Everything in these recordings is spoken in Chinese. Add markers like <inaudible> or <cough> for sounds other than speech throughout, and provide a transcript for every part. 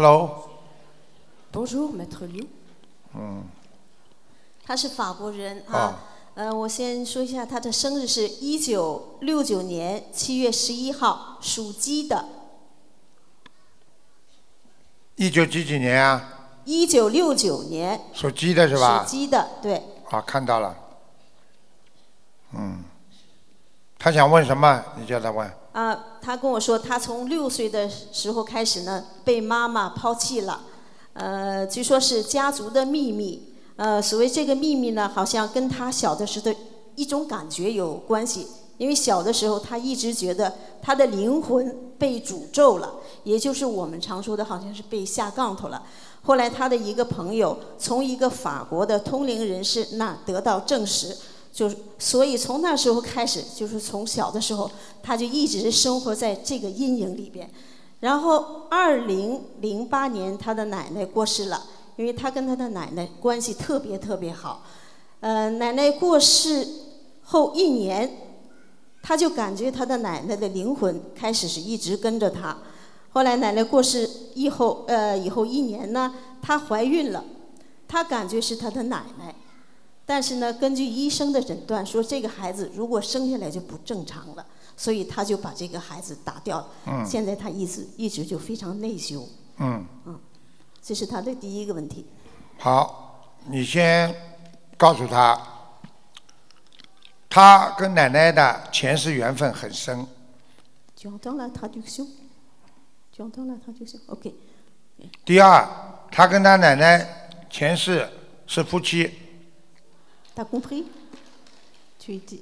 Hello，Bonjour, Maître Liu。嗯，他是法国人啊。啊呃，我先说一下，他的生日是一九六九年七月十一号，属鸡的。一九几几年啊？一九六九年，属鸡的是吧属？鸡的，对。啊，看到了。嗯，他想问什么？你叫他问。啊，他跟我说，他从六岁的时候开始呢，被妈妈抛弃了，呃，据说是家族的秘密。呃，所谓这个秘密呢，好像跟他小的时候的一种感觉有关系。因为小的时候，他一直觉得他的灵魂被诅咒了，也就是我们常说的，好像是被下杠头了。后来，他的一个朋友从一个法国的通灵人士那得到证实，就是所以从那时候开始，就是从小的时候，他就一直生活在这个阴影里边。然后，二零零八年，他的奶奶过世了，因为他跟他的奶奶关系特别特别好。呃，奶奶过世后一年，他就感觉他的奶奶的灵魂开始是一直跟着他。后来奶奶过世以后，呃，以后一年呢，她怀孕了，她感觉是她的奶奶，但是呢，根据医生的诊断说，这个孩子如果生下来就不正常了，所以他就把这个孩子打掉了。嗯现在他一直一直就非常内疚，嗯，嗯这是他的第一个问题。好，你先告诉他，他跟奶奶的前世缘分很深。Tu entends la traduction Tu entends la traduction OK。第二，他跟他奶奶前世是夫妻。T'as compris Tu étais.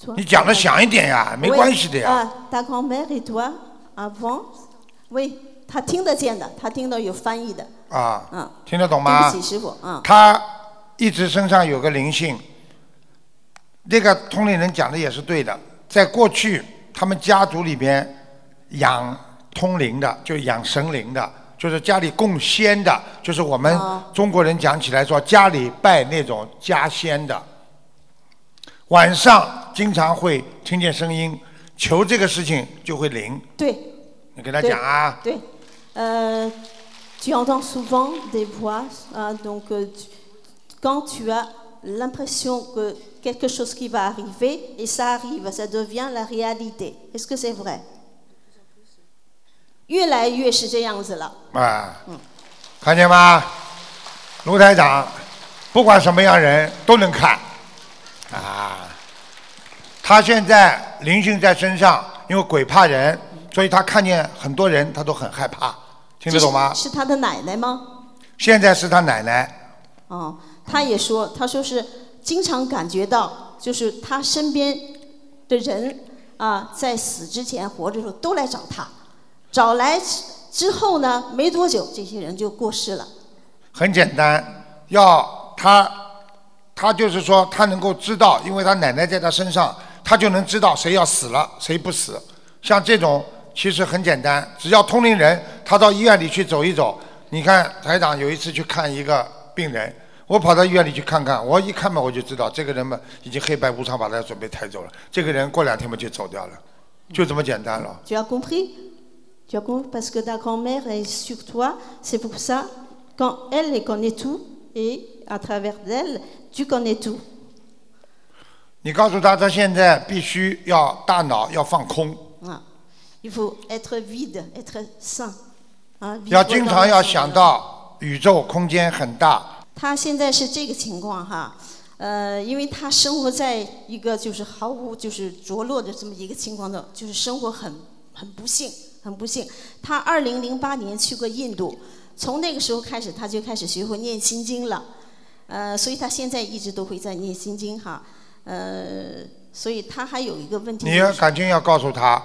toi- 你讲的响一点呀，没 Oui. 关系的呀。Ah, ta grand-mère et toi avant Oui，他听得见的，他听到有翻译的。啊，嗯，听得懂吗？对不起，师傅，嗯。他一直身上有个灵性，这个通灵人讲的也是对的。在过去，他们家族里边养通灵的，就养神灵的，就是家里供仙的，就是我们哦中国人讲起来说家里拜那种家仙的。晚上经常会听见声音，求这个事情就会灵。对。你跟他讲啊。对。对呃 tu entends souvent des voix, donc euh, quand tu as l'impression que quelque chose qui va arriver, et ça arrive, ça devient la réalité. Est-ce que c'est vrai 越来越是这样子了。啊，嗯看见吗？卢台长，不管什么样人都能看，啊，他现在灵性在身上，因为鬼怕人，所以他看见很多人他都很害怕，听得懂吗？是是他的奶奶吗？现在是他奶奶，哦，他也说，他说是经常感觉到，就是他身边的人啊，在死之前活着的时候都来找他，找来之后呢，没多久这些人就过世了。很简单，要他，他就是说他能够知道，因为他奶奶在他身上，他就能知道谁要死了，谁不死。像这种其实很简单，只要通灵人，他到医院里去走一走。你看台长有一次去看一个病人，我跑到医院里去看看，我一看嘛我就知道这个人嘛已经黑白无常把他准备抬走了，这个人过两天嘛就走掉了，就这么简单了。Tu as compris Tu as compris Parce que ta grand-mère est sur toi, c'est pour ça, quand elle, elle connaît tout, et à travers elle, tu connais tout. 你告诉他，他现在必须要大脑要放空。 Ah. Il faut être vide, être sain. hein, vivre 要经 dans 常 le 要 Seigneur. 想到宇宙空间很大，他现在是这个情况哈，呃，因为他生活在一个就是毫无就是着落的这么一个情况中，就是生活很 很不幸，很不幸。他二零零八年去过印度，从那个时候开始他就开始学会念心经了，呃，所以他现在一直都会在念心经哈，呃，所以他还有一个问题、你要就是，感情要告诉他，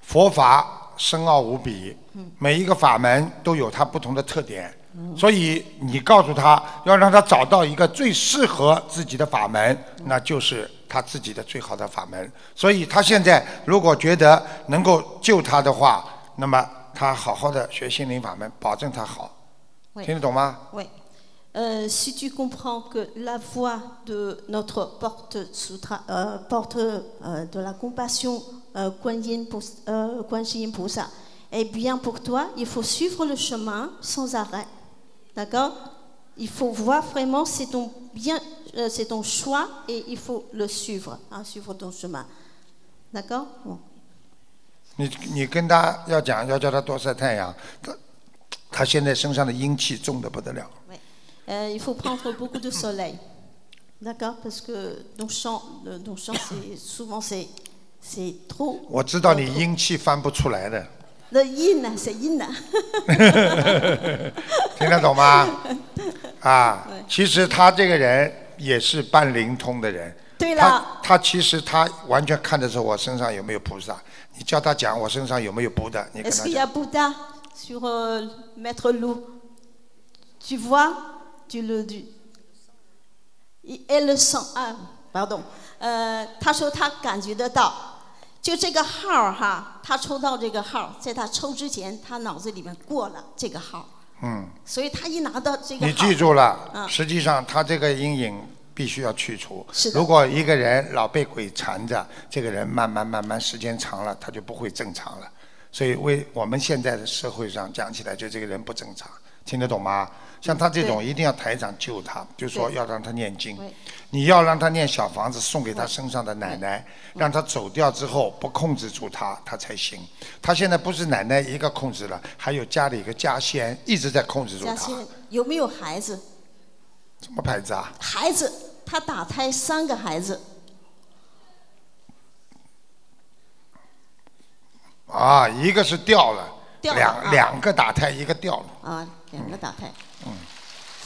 佛法深奥无比，每一个法门都有它不同的特点，所以你告诉他，要让他找到一个最适合自己的法门，那就是他自己的最好的法门。所以他现在如果觉得能够救他的话，那么他好好的学心灵法门，保证他好，喂听得懂吗？Oui. Euh, si tu comprends que la voie de notre porte, sutra, euh, porte euh, de la compassion, euh, Guan Yin Pous- euh, Guan Shi Yin Poussa, est bien pour toi, il faut suivre le chemin sans arrêt. D'accord Il faut voir vraiment c'est ton bien, euh, c'est ton choix et il faut le suivre, hein, suivre ton chemin. D'accord Bon. 你你跟他要讲，要叫他多晒太阳。他他现在身上的阴气重的不得了。Ouais. Euh, il faut prendre beaucoup de soleil. D'accord Parce que nos champs, le- nos champs c'est, souvent c'est, c'est trop. 我知道你阴气翻不出来的，Le yin, c'est yin. 听得懂吗？啊，其实他这个人也是半灵通的人。对他了，他其实他完全看得出我身上有没有菩萨。你叫他讲我身上有没有菩萨，你跟 Est-ce 他 qu'il y a。Bouddha sur euh, Maître Loup Tu vois tu le, tu- Il- Elle le sent. Ah, pardon. 呃，他说他感觉得到，就这个号儿哈，他抽到这个号儿，在他抽之前，他脑子里面过了这个号儿，嗯，所以他一拿到这个你，记住了，嗯实际上他这个阴影必须要去除。是如果一个人老被鬼缠着，这个人慢慢慢慢时间长了，他就不会正常了。所以为我们现在的社会上讲起来，就这个人不正常，听得懂吗？像他这种，一定要台长救他，就说要让他念经。你要让他念小房子送给他身上的奶奶，让他走掉之后不控制住他，他才行。他现在不是奶奶一个控制了，还有家里一个家仙一直在控制住他。嘉欣有没有孩子？什么牌子啊？孩子，他打胎三个孩子，啊，一个是掉了，两掉了啊两个打胎，一个掉了。啊，两个打胎，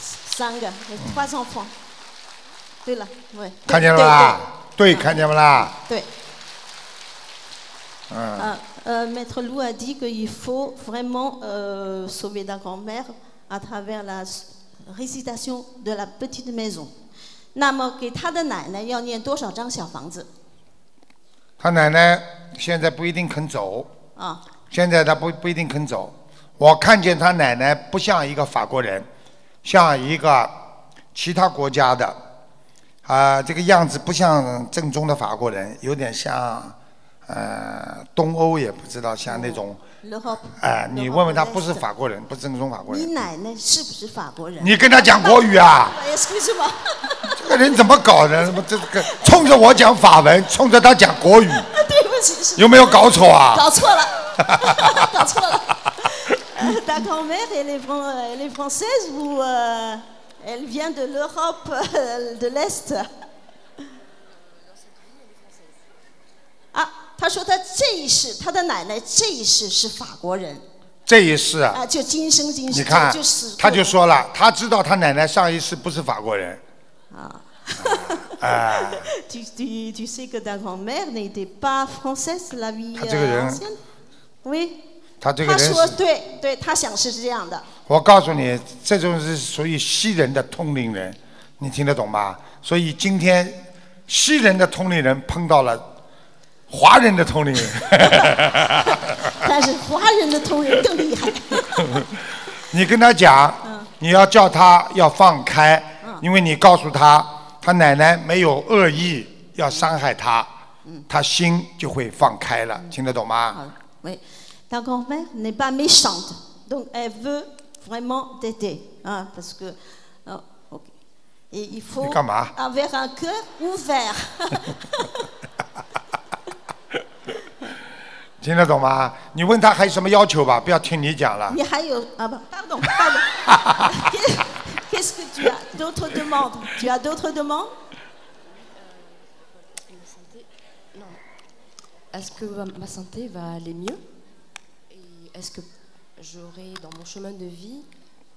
三个 trois enfants。对了，喂，看见了吧？对，看见了啦。对。嗯，Ah, euh, Maître Lou a dit qu'il faut vraiment euh, sauver la grand-mère à travers la s- récitation de la petite maison. 那么给他的奶奶要念多少张小房子他奶奶现在不一定肯走，啊？现在他不不一定肯走。我看见他奶奶不像一个法国人，像一个其他国家的，啊、这个样子不像正宗的法国人，有点像呃东欧，也不知道像那种。哎、你问问他不是法国人，不是正宗法国人。你奶奶是不是法国人？你跟他讲国语啊 <laughs> 这个人怎么搞的？怎么这个冲着我讲法文，冲着他讲国语，<laughs> 对不起，有没有搞错啊？搞错了，搞错了。Euh, Ta grand-mère, elle est, fran- elle est française ou euh, elle vient de l'Europe euh, de l'Est 啊，他说他这一世，他的奶奶这一世是法国人这一世啊，啊，就今生今世你看就就死过他就说了，他知道他奶奶上一世不是法国人，啊。<laughs> 哎， tu, tu, tu sais que ta grand-mère n'était pas française, la vie 他这个人 euh, ancienne Oui，他这个他说，对对，他想是这样的。我告诉你，这种是属于西人的通灵人，你听得懂吗？所以今天西人的通灵人碰到了华人的通灵人。<laughs> 但是华人的同人更厉害。<laughs> 你跟他讲，你要叫他要放开，因为你告诉他，他奶奶没有恶意要伤害他，他心就会放开了，听得懂吗？好，oui. Ta grand-mère n'est pas méchante, donc elle veut vraiment t'aider, hein, parce que oh, ok. Et il faut 你干嘛 avoir un cœur ouvert. <laughs> 听得懂吗？你问他还有什么要求吧，不要听你讲了。你还有啊不，pardon pardon. Qu'est- Qu'est-ce que <laughs> tu as d'autres demandes Tu as d'autres demandes Ma santé, non. Est-ce que ma- ma santé va aller mieux Et Est-ce que j'aurai dans mon chemin de vie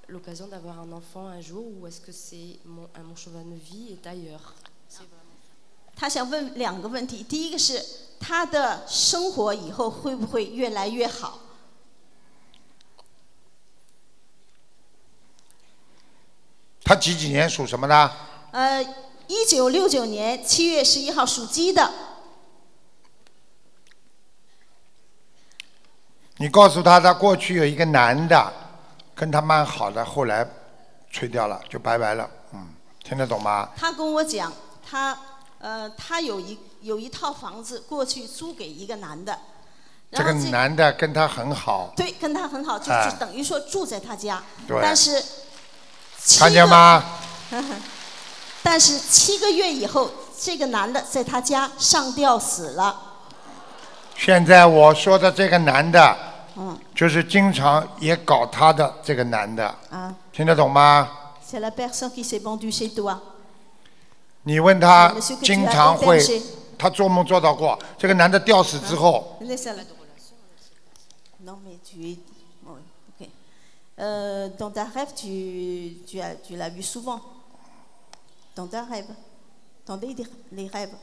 l'occasion d'avoir un enfant un jour ou est-ce que c'est mon, mon chemin de vie est ailleurs C'est vraiment 他想问两个问题，第一个是他的生活以后会不会越来越好？他几几年属什么的？呃，一九六九年七月十一号属鸡的，你告诉他，他过去有一个男的，跟他蛮好的，后来吹掉了，就拜拜了。嗯，听得懂吗？他跟我讲，他呃，他有一有一套房子，过去租给一个男的，这个男的跟他很好，对跟他很好，就哎就等于说住在他家，对但是看见吗？<laughs> 但是七个月以后，这个男的在他家上吊死了。现在我说的这个男的，嗯就是经常也搞他的这个男的，啊听得懂吗？，c'est la personne qui s'est vendue chez toi。你问他 Monsieur que tu as 经常会 hébergé，他做梦做到过，这个男的吊死之后，Laisse-la. Non, mais tu es. bon, ok. Euh, dans ta rêve, tu, tu, as, tu l'as vu souvent. Dans ta rêve. Dans les, les rêves.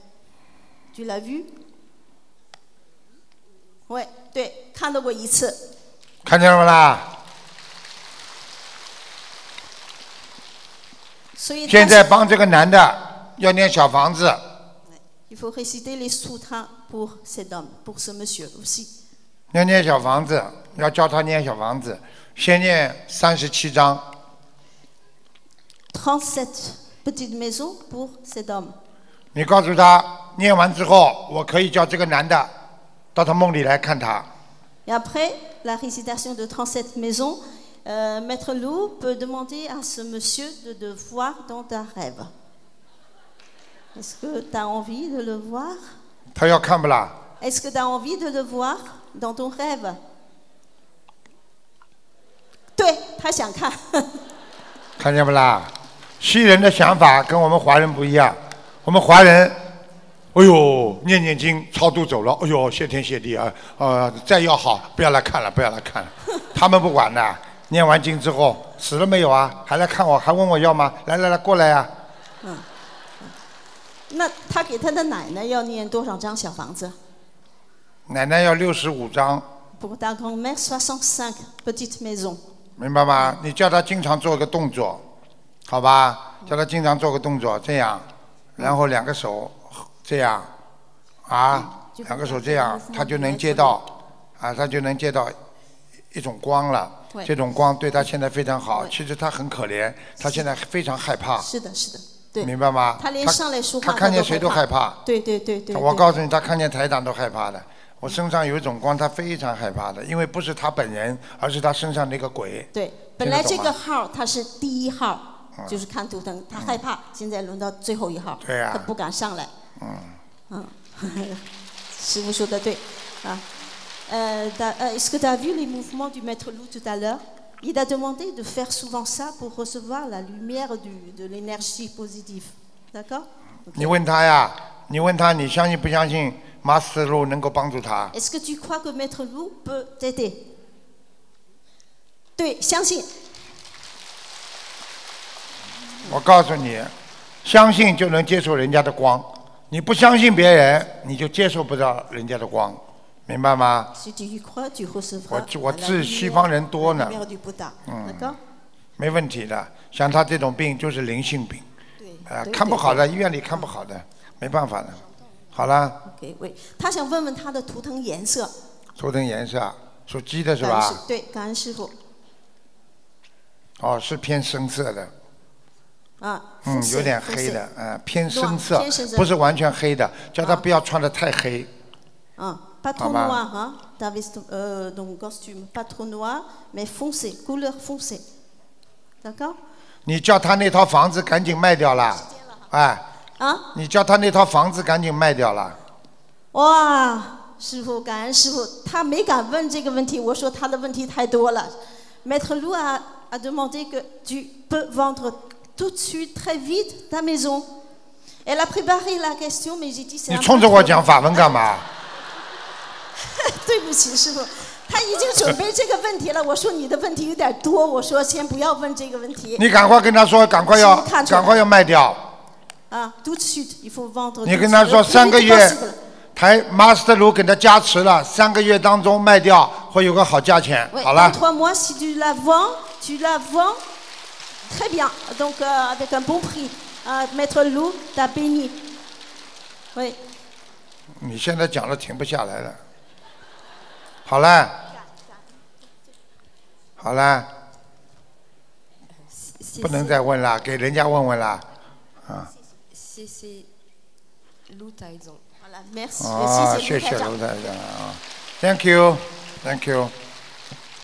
Tu l'as vu Ouais, 对，看到过一次。看见了啦？所以现在帮这个男的要念小房子，il faut réciter les sutras pour cet homme, pour ce monsieur aussi. 要念小房子，要教他念小房子，先念三十七章，37 petites maisons pour cet homme. 你告诉他念完之后，我可以叫这个男的到他梦里来看他。 Et après la récitation de 37 maisons, euh, Maître Lou peut demander à ce monsieur de te voir dans ta rêve. Est-ce que tu as envie de le voir 他要看不啦？ Est-ce que tu as envie de le voir dans ton rêve 对他想看，看见不啦？西人的想法跟我们华人不一样，我们华人， 哎呦，念念经超度走了，哎呦，谢天谢地啊，呃，再要好，不要来看了，不要来看了，<laughs> 他们不管的，念完经之后死了没有啊？还来看我，还问我要吗？来来来，过来呀、嗯那他给他的奶奶要念多少张小房子奶奶要六十五张，Pour ta grand-mère, 65 petites maisons. 明白吗？你叫他经常做个动作，好吧？叫他经常做个动作，这样，然后两个手这样，啊，两个手这样，他就能接到，啊，他就能接到一种光了。对这种光对他现在非常好。其实他很可怜，他现在非常害怕，是的，是的，对。明白吗？他连上来说话他看见谁都都害怕。对对对对。对我告诉你，他看见台长都害怕的。我身上有一种光，他非常害怕的，因为不是他本人，而是他身上那个鬼。对，本来这个号他是第一号，就是看图腾，他害怕，现在轮到最后一号，对不敢上来。嗯，嗯，<laughs> 师傅说的对啊。Euh, t'as- euh, Est-ce que tu as vu les mouvements du maître loup tout à l'heure Il a demandé de faire souvent ça pour recevoir la lumière du- de l'énergie positive. D'accord 你问他呀，你问他，你相信不相信马斯路能够帮助他？ Est-ce que tu crois que maître loup peut t'aider 对，相信。我告诉你，相信就能接受人家的光， 你不相信别人，你就接受不到人家的光，明白吗？我我治西方人多呢.嗯。没问题的。像他这种病就是灵性病，对啊，对看不好的，医院里看不好的，没办法的。好了，OK，喂，他想问问他的图腾颜色，图腾颜色，属鸡的是吧？对，感恩师傅。哦，是偏深色的，啊，嗯，有点黑的，嗯，偏深色不是完全黑的，叫他不要穿的太黑。啊，pas trop 好吧 noir, hein, ta veste, euh, ton costume, pas trop noir, mais foncé, couleur foncée, d'accord 你叫他那套房子赶紧卖掉了，哎，啊，你叫他那套房子赶紧卖掉了。哇，师傅，感恩师傅，他没敢问这个问题，我说他的问题太多了。Maître Lou a, a demandé que tu peux vendre tout de suite, très vite, ta maison. Elle a préparé la question, mais j'ai dit c'est 你 un 冲 peu 着我讲法文干嘛？对不起，师傅，他已经准备这个问题了。我说你的问题有点多，我说先不要问这个问题。你赶快跟他说，赶快要赶快要卖掉。啊，tout de suite, il faut vendre. 你跟他说三个月台 Master 卢给他加持了，三个月当中卖掉会有个好价钱。好了 très bien. Donc, euh, avec un bon prix. Euh, Maître Lou t'a béni. Oui. 你现在讲了停不下来了。好了，好了， C'est- 不能 c'est- 再问了，给人家问问了。啊， C'est c'est Lou Taizong. Voilà, merci. 啊， Merci, 谢 c'est 谢 Lou 卢台长啊。 Thank you, thank you.